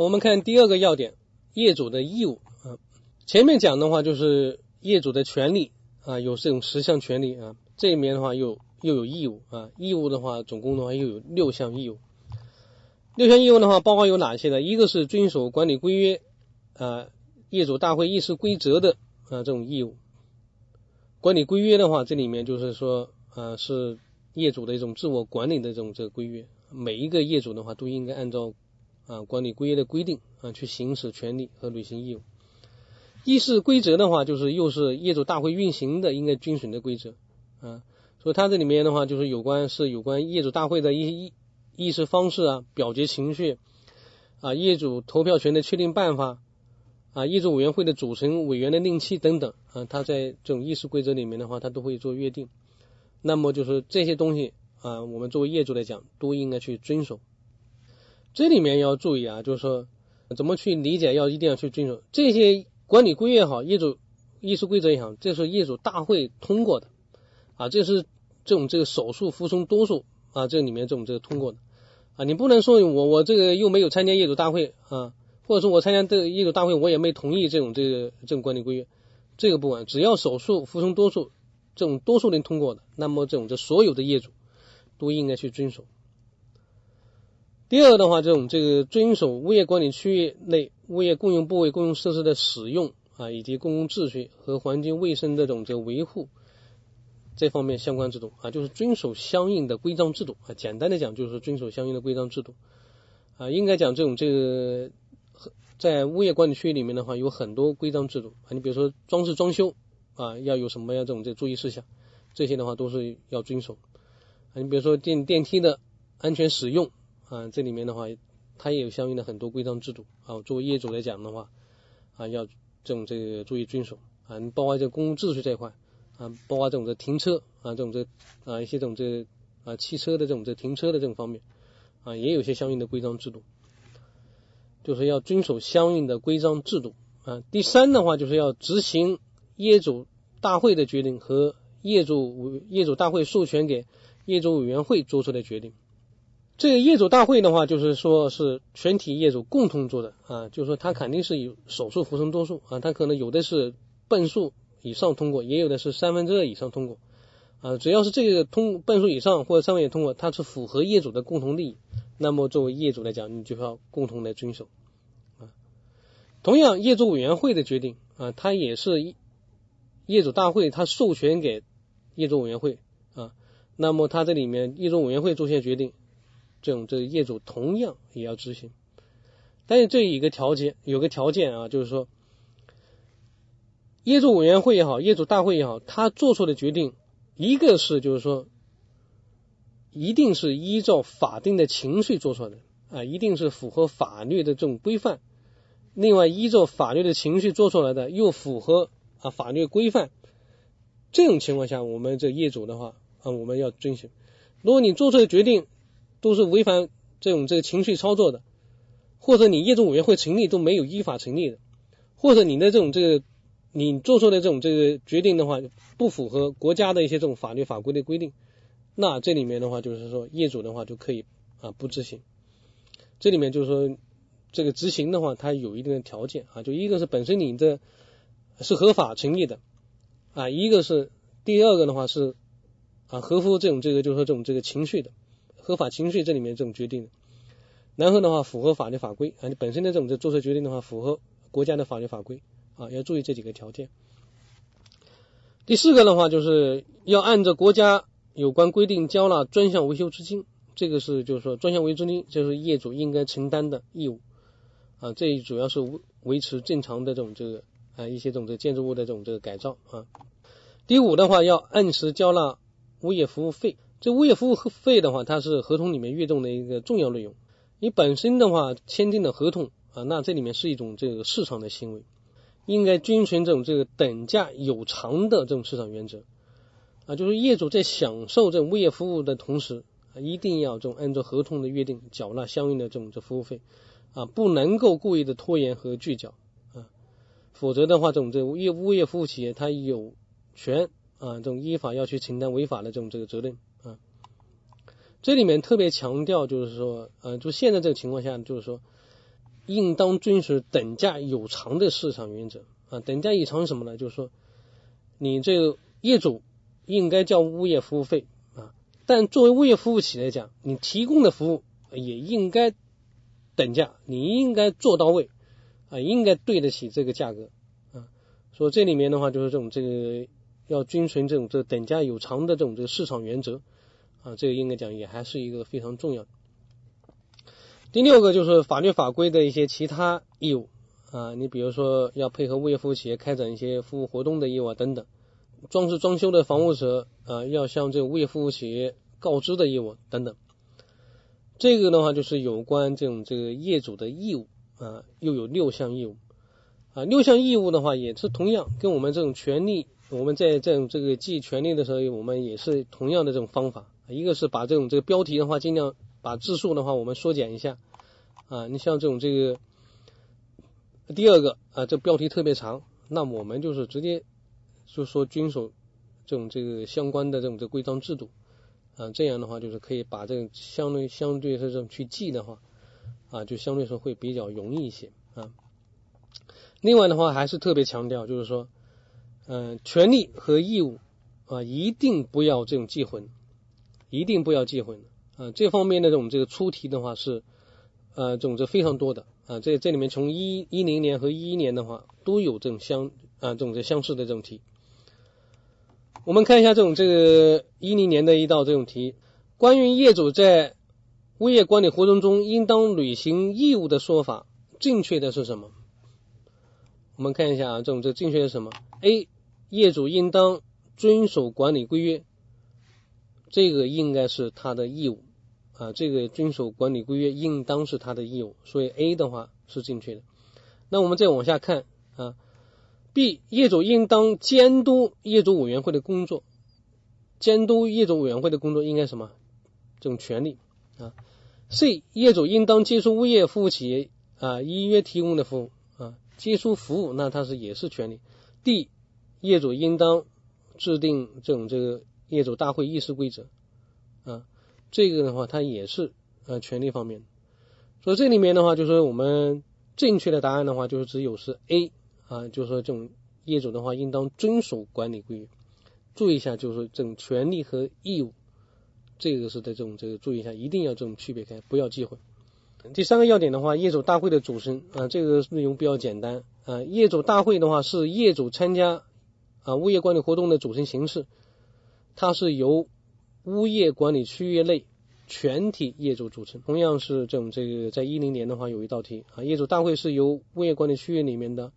我们看第二个要点，业主的义务啊。前面讲的话就是业主的权利啊，有这种十项权利啊，这里面的话又又有义务啊，义务的话总共的话又有六项义务。六项义务的话包括有哪些呢？一个是遵守管理规约啊，业主大会议事规则的啊这种义务。管理规约的话，这里面就是说啊是业主的一种自我管理的这种这个规约，每一个业主的话都应该按照。啊，管理规约的规定啊，去行使权利和履行义务。议事规则的话，就是又是业主大会运行的应该遵循的规则啊。所以它这里面的话，就是有关是有关业主大会的一些议议事方式啊、表决程序啊、业主投票权的确定办法啊、业主委员会的组成、委员的任期等等啊，它在这种议事规则里面的话，它都会做约定。那么就是这些东西啊，我们作为业主来讲，都应该去遵守。这里面要注意啊，就是说怎么去理解，要一定要去遵守这些管理规约也好，业主议事规则也好，这是业主大会通过的。啊，这是这种这个少数服从多数啊，这里面这种这个通过的。啊，你不能说我我这个又没有参加业主大会啊，或者说我参加这个业主大会我也没同意这种这个这种管理规约，这个不管，只要少数服从多数，这种多数人通过的，那么这种这所有的业主都应该去遵守。第二的话，这种这个遵守物业管理区域内物业共用部位、共用设施的使用啊，以及公共秩序和环境卫生这种这个维护这方面相关制度啊，就是遵守相应的规章制度啊。简单的讲，就是遵守相应的规章制度啊。应该讲这种这个在物业管理区域里面的话，有很多规章制度啊。你比如说装饰装修啊，要有什么样这种这注意事项，这些的话都是要遵守啊。你比如说电电梯的安全使用。啊，这里面的话，它也有相应的很多规章制度啊。作为业主来讲的话，啊，要这种这个注意遵守啊。包括这公共秩序这一块啊，包括这种这停车啊，这种这啊一些这种这啊汽车的这种这停车的这种方面啊，也有些相应的规章制度，就是要遵守相应的规章制度啊。第三的话，就是要执行业主大会的决定和业主业主大会授权给业主委员会做出的决定。这个业主大会的话，就是说是全体业主共同做的啊，就是说他肯定是有少数服从多数啊，他可能有的是半数以上通过，也有的是三分之二以上通过啊，只要是这个通半数以上或者三分之通过，它是符合业主的共同利益，那么作为业主来讲，你就要共同来遵守啊。同样，业主委员会的决定啊，它也是业主大会他授权给业主委员会啊，那么他这里面业主委员会做些决定。这种这个业主同样也要执行，但是这一个条件有个条件啊，就是说业主委员会也好，业主大会也好，他做出的决定，一个是就是说一定是依照法定的程序做出来的啊，一定是符合法律的这种规范。另外，依照法律的程序做出来的又符合啊法律规范，这种情况下，我们这业主的话啊，我们要遵循。如果你做出的决定，都是违反这种这个情绪操作的，或者你业主委员会成立都没有依法成立的，或者你的这种这个你做出的这种这个决定的话不符合国家的一些这种法律法规的规定，那这里面的话就是说业主的话就可以啊不执行。这里面就是说这个执行的话它有一定的条件啊，就一个是本身你的是合法成立的啊，一个是第二个的话是啊合乎这种这个就是说这种这个情绪的。合法清税这里面这种决定，然后的话符合法律法规啊，你本身的这种这做出决定的话符合国家的法律法规啊，要注意这几个条件。第四个的话就是要按照国家有关规定交纳专项维修资金，这个是就是说专项维修资金就是业主应该承担的义务啊，这主要是维持正常的这种这个啊一些这种这建筑物的这种这个改造啊。第五的话要按时交纳物业服务费。这物业服务费的话，它是合同里面约定的一个重要内容。你本身的话签订的合同啊，那这里面是一种这个市场的行为，应该遵循这种这个等价有偿的这种市场原则啊。就是业主在享受这种物业服务的同时啊，一定要这种按照合同的约定缴纳相应的这种这服务费啊，不能够故意的拖延和拒缴啊，否则的话，这种这物业物业服务企业它有权啊，这种依法要去承担违法的这种这个责任。这里面特别强调，就是说，呃，就现在这个情况下，就是说，应当遵守等价有偿的市场原则啊。等价有偿是什么呢？就是说，你这个业主应该交物业服务费啊，但作为物业服务企业来讲，你提供的服务也应该等价，你应该做到位啊，应该对得起这个价格啊。所以这里面的话，就是这种这个要遵循这种这等价有偿的这种这个市场原则啊，这个应该讲也还是一个非常重要。第六个就是法律法规的一些其他义务啊，你比如说要配合物业服务企业开展一些服务活动的义务啊等等，装饰装修的房屋者啊要向这个物业服务企业告知的义务等等，这个的话就是有关这种这个业主的义务啊，又有六项义务。啊，六项义务的话也是同样跟我们这种权利，我们在这种这个记权利的时候，我们也是同样的这种方法，一个是把这种这个标题的话尽量。把字数的话，我们缩减一下啊。你像这种这个第二个啊，这标题特别长，那我们就是直接就说遵守这种这个相关的这种这规章制度啊。这样的话，就是可以把这个相对相对是这种去记的话啊，就相对说会比较容易一些啊。另外的话，还是特别强调，就是说，嗯，权利和义务啊，一定不要这种记混，一定不要记混。啊，这方面的这种这个出题的话是，呃，种这非常多的啊，这这里面从一一零年和一一年的话都有这种相啊这种这相似的这种题。我们看一下这种这个一零年的一道这种题，关于业主在物业管理活动中应当履行义务的说法，正确的是什么？我们看一下啊，这种这正确的是什么？A. 业主应当遵守管理规约，这个应该是他的义务。啊，这个遵守管理规约应当是他的义务，所以 A 的话是正确的。那我们再往下看啊，B 业主应当监督业主委员会的工作，监督业主委员会的工作应该什么？这种权利啊。C 业主应当接受物业服务企业啊依约提供的服务啊，接受服务那他是也是权利。D 业主应当制定这种这个业主大会议事规则啊。这个的话，它也是呃权利方面，所以这里面的话，就是我们正确的答案的话，就是只有是 A 啊，就是说这种业主的话，应当遵守管理规约。注意一下，就是这种权利和义务，这个是在这种这个注意一下，一定要这种区别开，不要忌讳。第三个要点的话，业主大会的组成啊，这个内容比较简单啊。业主大会的话，是业主参加啊物业管理活动的组成形式，它是由。物业管理区域内全体业主组成，同样是这种这个，在一零年的话有一道题啊，业主大会是由物业管理区域里面的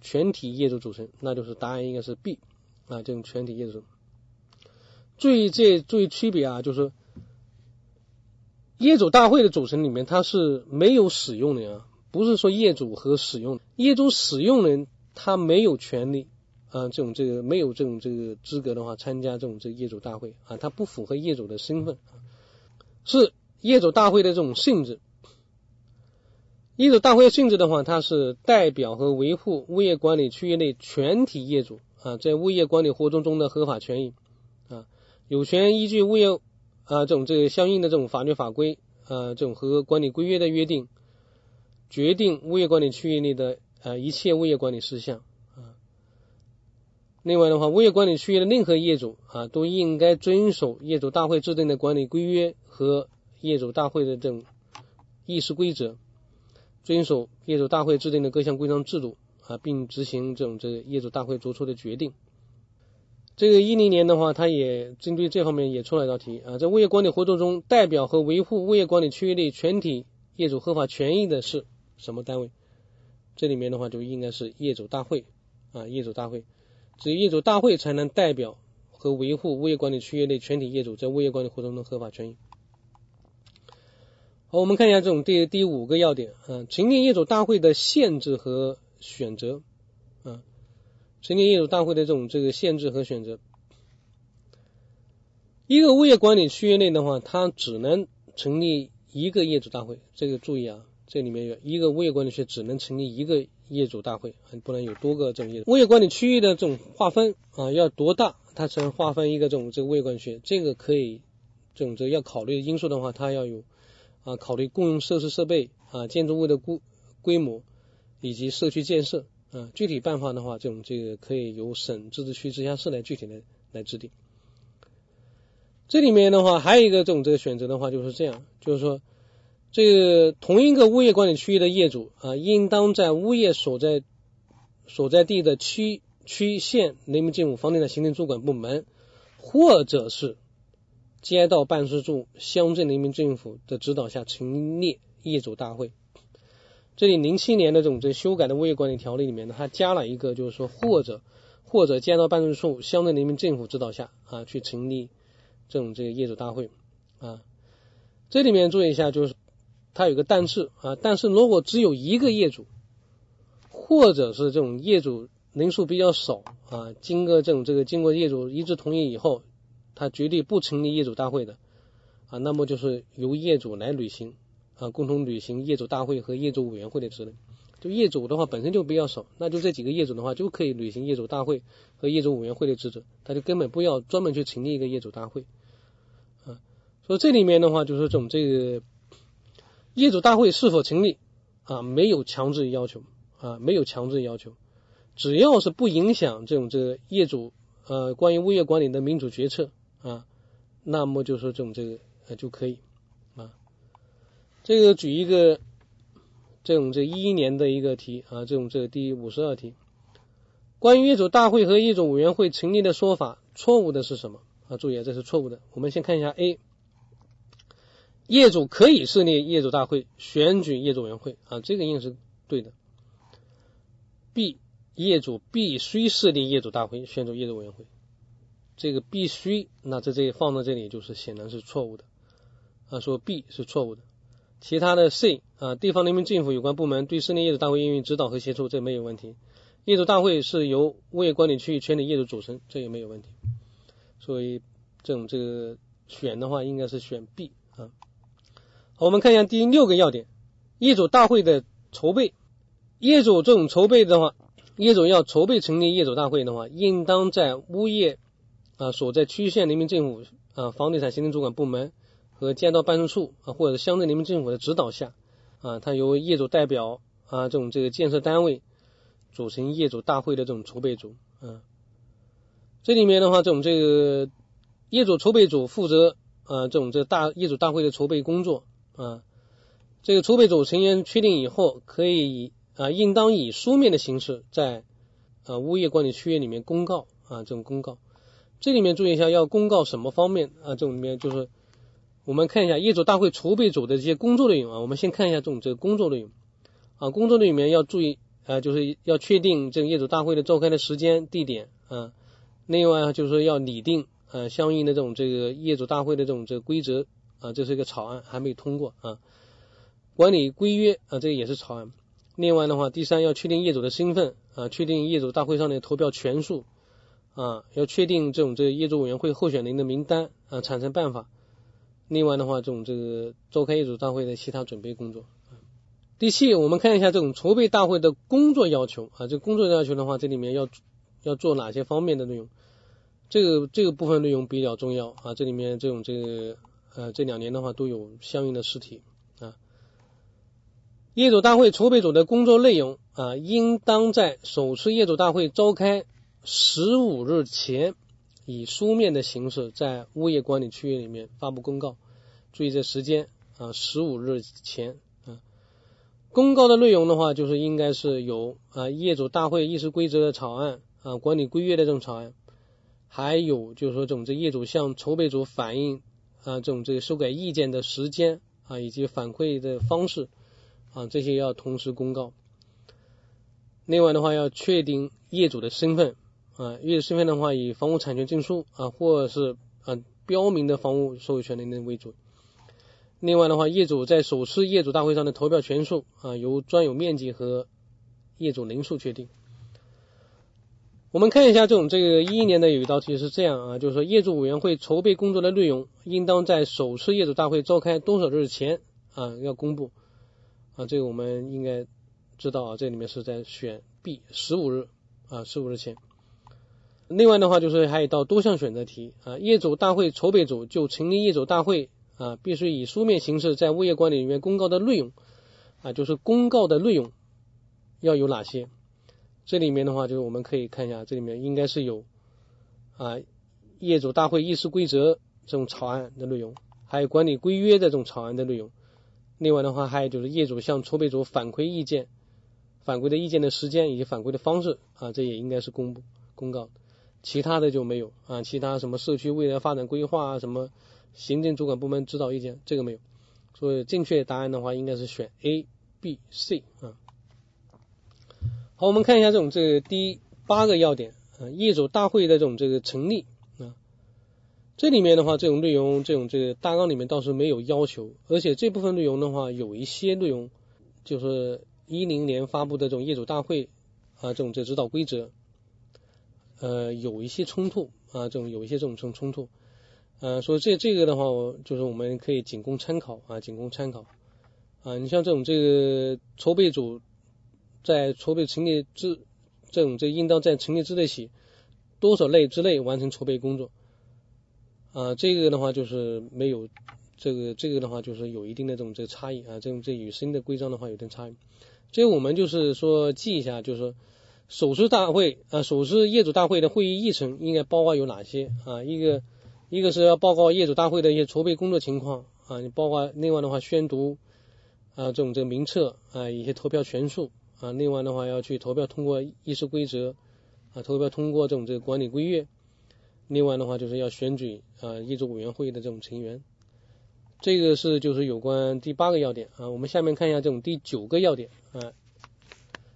全体业主组成，那就是答案应该是 B 啊，这种全体业主。注意这注意区别啊，就是业主大会的组成里面它是没有使用的啊，不是说业主和使用，业主使用人他没有权利。啊，这种这个没有这种这个资格的话，参加这种这个业主大会啊，他不符合业主的身份，是业主大会的这种性质。业主大会性质的话，它是代表和维护物业管理区域内全体业主啊，在物业管理活动中的合法权益啊，有权依据物业啊这种这个相应的这种法律法规啊，这种和管理规约的约定，决定物业管理区域内的啊一切物业管理事项。另外的话，物业管理区域的任何业主啊，都应该遵守业主大会制定的管理规约和业主大会的这种议事规则，遵守业主大会制定的各项规章制度啊，并执行这种这业主大会作出的决定。这个一零年的话，它也针对这方面也出了一道题啊，在物业管理活动中，代表和维护物业管理区域内全体业主合法权益的是什么单位？这里面的话就应该是业主大会啊，业主大会。只有业主大会才能代表和维护物业管理区域内全体业主在物业管理活动中的合法权益。好，我们看一下这种第第五个要点啊，成立业主大会的限制和选择啊，成立业主大会的这种这个限制和选择。一个物业管理区域内的话，它只能成立一个业主大会，这个注意啊。这里面有一个物业管理区只能成立一个业主大会，不能有多个这种业主。物业管理区域的这种划分啊，要多大它才能划分一个这种这个物业管理区？这个可以这种这要考虑的因素的话，它要有啊，考虑共用设施设备啊，建筑物的规规模以及社区建设啊。具体办法的话，这种这个可以由省自治区直辖市来具体的来制定。这里面的话还有一个这种这个选择的话就是这样，就是说这个同一个物业管理区域的业主啊，应当在物业所在所在地的区区县人民政府房地产行政主管部门，或者是街道办事处、乡镇人民政府的指导下成立业主大会。这里零七年的这种这修改的物业管理条例里面呢，它加了一个，就是说或者或者街道办事处、乡镇人民政府指导下啊去成立这种这个业主大会啊。这里面注意一下，就是它有个但是啊，但是如果只有一个业主，或者是这种业主人数比较少啊，经过这种这个经过业主一致同意以后，他绝对不成立业主大会的啊，那么就是由业主来履行啊，共同履行业主大会和业主委员会的职能。就业主的话本身就比较少，那就这几个业主的话就可以履行业主大会和业主委员会的职责，他就根本不要专门去成立一个业主大会啊。所以这里面的话就是这种这个业主大会是否成立啊，没有强制要求。啊，没有强制要求，只要是不影响这种这个业主呃关于物业管理的民主决策啊，那么就说这种这个呃就可以啊。这个举一个这种这一一年的一个题啊，这种这个第五十二题，关于业主大会和业主委员会成立的说法，错误的是什么啊？注意啊，这是错误的。我们先看一下 A，业主可以设立业主大会，选举业主委员会啊，这个应该是对的。B 业主必须设立业主大会，选出业主委员会。这个必须，那在这里放到这里就是显然是错误的啊，说 B 是错误的。其他的 C 啊，地方人民政府有关部门对设立业主大会应予指导和协助，这没有问题。业主大会是由物业管理区域全体业主组成，这也没有问题。所以这种这个选的话，应该是选 B。我们看一下第六个要点：业主大会的筹备。业主这种筹备的话，业主要筹备成立业主大会的话，应当在物业啊所在区县人民政府啊房地产行政主管部门和街道办事处啊或者乡镇人民政府的指导下啊，它由业主代表啊这种这个建设单位组成业主大会的这种筹备组啊。这里面的话，这种这个业主筹备组负责啊这种这大业主大会的筹备工作啊。这个筹备组成员确定以后，可以以啊，应当以书面的形式在啊物业管理区域里面公告啊这种公告。这里面注意一下，要公告什么方面啊？这种里面就是我们看一下业主大会筹备组的这些工作内容啊。我们先看一下这种这个工作内容啊，工作里面要注意啊，就是要确定这个业主大会的召开的时间地点啊。另外就是说要拟定呃相应的这种这个业主大会的这种这个规则啊，这是一个草案还没有通过啊。管理规约啊，这个也是草案。另外的话，第三要确定业主的身份啊，确定业主大会上的投票权数啊，要确定这种这个业主委员会候选人的名单啊，产生办法。另外的话，这种这个召开业主大会的其他准备工作。第七，我们看一下这种筹备大会的工作要求啊，这工作要求的话，这里面要要做哪些方面的内容？这个这个部分内容比较重要啊，这里面这种这个呃这两年的话都有相应的试题啊。业主大会筹备组的工作内容啊，应当在首次业主大会召开十五日前，以书面的形式在物业管理区域里面发布公告。注意这时间啊，十五日前啊。公告的内容的话，就是应该是有啊业主大会议事规则的草案啊，管理规约的这种草案，还有就是说这种这业主向筹备组反映啊这种这个修改意见的时间啊，以及反馈的方式。啊，这些要同时公告。另外的话，要确定业主的身份啊，业主身份的话，以房屋产权证书啊，或者是啊标明的房屋所有权人为主。另外的话，业主在首次业主大会上的投票权数啊，由专有面积和业主人数确定。我们看一下这种这个一一年的有一道题是这样啊，就是说业主委员会筹备工作的内容，应当在首次业主大会召开多少日前啊要公布。啊，这个我们应该知道啊，这里面是在选 B 十五日啊，十五日前。另外的话，就是还有一道多项选择题啊，业主大会筹备组就成立业主大会啊，必须以书面形式在物业管理里面公告的内容啊，就是公告的内容要有哪些？这里面的话，就是我们可以看一下，这里面应该是有啊业主大会议事规则这种草案的内容，还有管理规约的这种草案的内容。另外的话，还有就是业主向筹备组反馈意见、反馈的意见的时间以及反馈的方式啊，这也应该是公布公告。其他的就没有啊，其他什么社区未来发展规划啊，什么行政主管部门指导意见，这个没有。所以正确答案的话，应该是选 A、B、C 啊。好，我们看一下这种这个第八个要点啊，业主大会的这种这个成立啊，这里面的话，这种内容这种这个大纲里面倒是没有要求，而且这部分内容的话，有一些内容就是一零年发布的这种业主大会啊，这种这指导规则。呃，有一些冲突啊，这种有一些这种冲冲突，呃，所以这这个的话，我就是我们可以仅供参考啊，仅供参考啊。你像这种这个筹备组在筹备成立之这种这应当在成立之日起多少内之内完成筹备工作啊，这个的话就是没有这个这个的话就是有一定的这种这个差异啊，这种这与新的规章的话有点差异。这个我们就是说记一下，就是说。首次大会啊，首次业主大会的会议议程应该包括有哪些啊？一个一个是要报告业主大会的一些筹备工作情况啊，你包括另外的话宣读啊这种这个名册啊一些投票权数啊，另外的话要去投票通过议事规则啊，投票通过这种这个管理规约，另外的话就是要选举啊业主委员会的这种成员，这个是就是有关第八个要点啊。我们下面看一下这种第九个要点啊。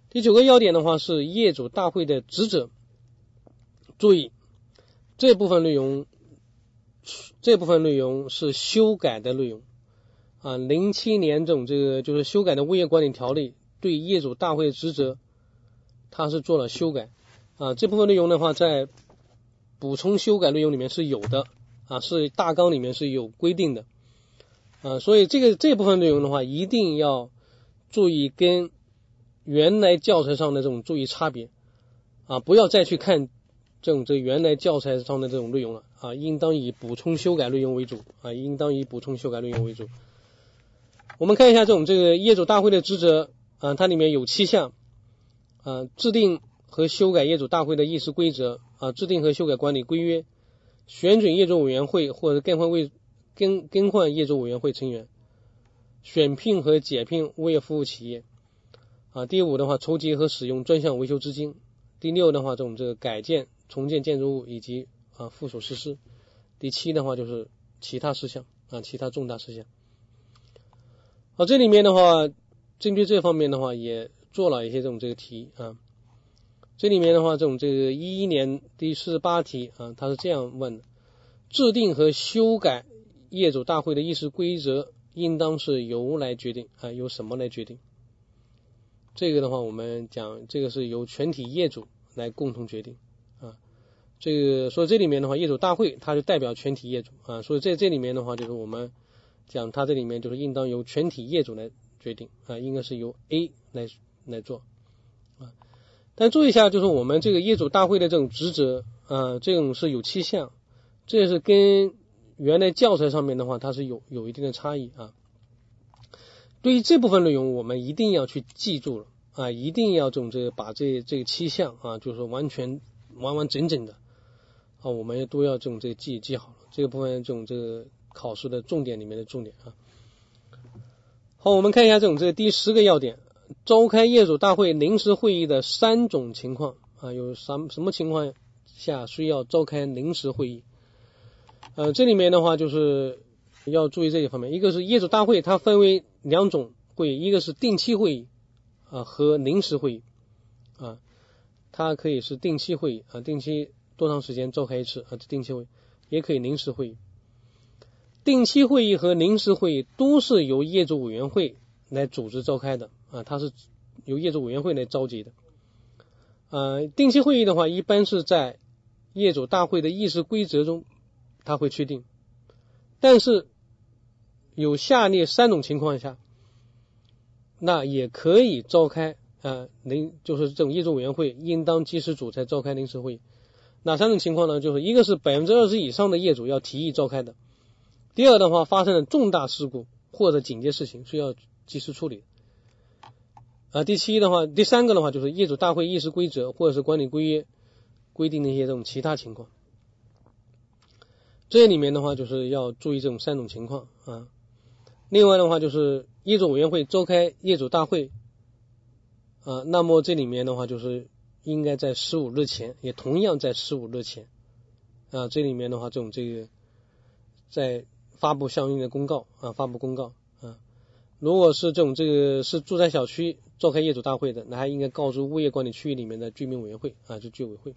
第九个要点的话是业主大会的职责。注意这部分内容，这部分内容是修改的内容啊。零七年这种这个就是修改的物业管理条例对业主大会的职责，它是做了修改啊。这部分内容的话，在补充修改内容里面是有的啊，是大纲里面是有规定的啊。所以这个这部分内容的话，一定要注意跟。原来教材上的这种注意差别啊，不要再去看这种这原来教材上的这种内容了啊，应当以补充修改内容为主啊，应当以补充修改内容为主。我们看一下这种这个业主大会的职责啊，它里面有七项啊，制定和修改业主大会的议事规则啊，制定和修改管理规约，选准业主委员会或者更换为更更换业主委员会成员，选聘和解聘物业服务企业。啊，第五的话，筹集和使用专项维修资金；第六的话，这种这个改建、重建建筑物以及啊附属设施；第七的话，就是其他事项啊，其他重大事项。好，这里面的话，针对这方面的话，也做了一些这种这个题啊。这里面的话，这种这个一一年第四十八题啊，它是这样问的：制定和修改业主大会的议事规则，应当是由来决定啊，由什么来决定？这个的话，我们讲这个是由全体业主来共同决定啊。这个所以这里面的话，业主大会它就代表全体业主啊。所以在这里面的话，就是我们讲它这里面就是应当由全体业主来决定啊，应该是由 A 来来做啊。但注意一下，就是我们这个业主大会的这种职责啊，这种是有七项，这也是跟原来教材上面的话，它是有有一定的差异啊。对于这部分内容，我们一定要去记住了啊，一定要这种这个把这这个七项啊，就是完全完完整整的啊，我们都要这种这个记记好了。这个部分这种这个考试的重点里面的重点啊。好，我们看一下这种这个第十个要点：召开业主大会临时会议的三种情况啊，有什什么情况下需要召开临时会议？呃，这里面的话就是。要注意这一方面，一个是业主大会，它分为两种会议，一个是定期会议啊和临时会议啊，它可以是定期会议啊，定期多长时间召开一次啊？定期会也可以临时会议。定期会议和临时会议都是由业主委员会来组织召开的啊，它是由业主委员会来召集的。呃，定期会议的话，一般是在业主大会的议事规则中，它会确定，但是。有下列三种情况下，那也可以召开啊临就是这种业主委员会应当及时组才召开临时会议。哪三种情况呢？就是一个是百分之二十以上的业主要提议召开的；第二的话，发生了重大事故或者紧急事情需要及时处理；啊，第七的话，第三个的话就是业主大会议事规则或者是管理规约规定的一些这种其他情况。这里面的话就是要注意这种三种情况啊。另外的话就是业主委员会召开业主大会啊，那么这里面的话就是应该在十五日前，也同样在十五日前啊。这里面的话，这种这个在发布相应的公告啊，发布公告啊。如果是这种这个是住宅小区召开业主大会的，那还应该告知物业管理区域里面的居民委员会啊，就居委会。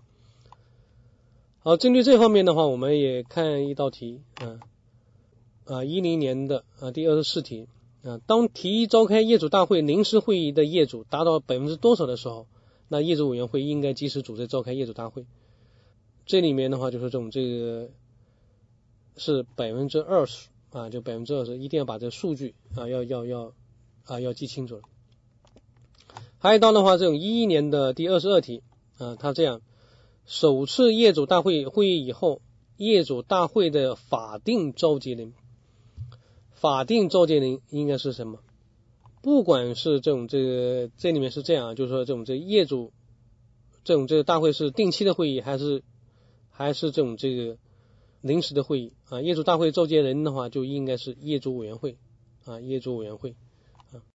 好，针对这方面的话，我们也看一道题啊啊，一零年的啊第二十四题啊，当提议召开业主大会临时会议的业主达到百分之多少的时候，那业主委员会应该及时组织召开业主大会。这里面的话就是这种这个是百分之二十啊，就百分之二十，一定要把这数据啊要要要啊要记清楚了。还有一道的话，这种一一年的第二十二题啊，它这样。首次业主大会会议以后，业主大会的法定召集人，法定召集人应该是什么？不管是这种这个这里面是这样，就是说这种这业主这种这个大会是定期的会议，还是还是这种这个临时的会议啊？业主大会召集人的话，就应该是业主委员会啊，业主委员会啊。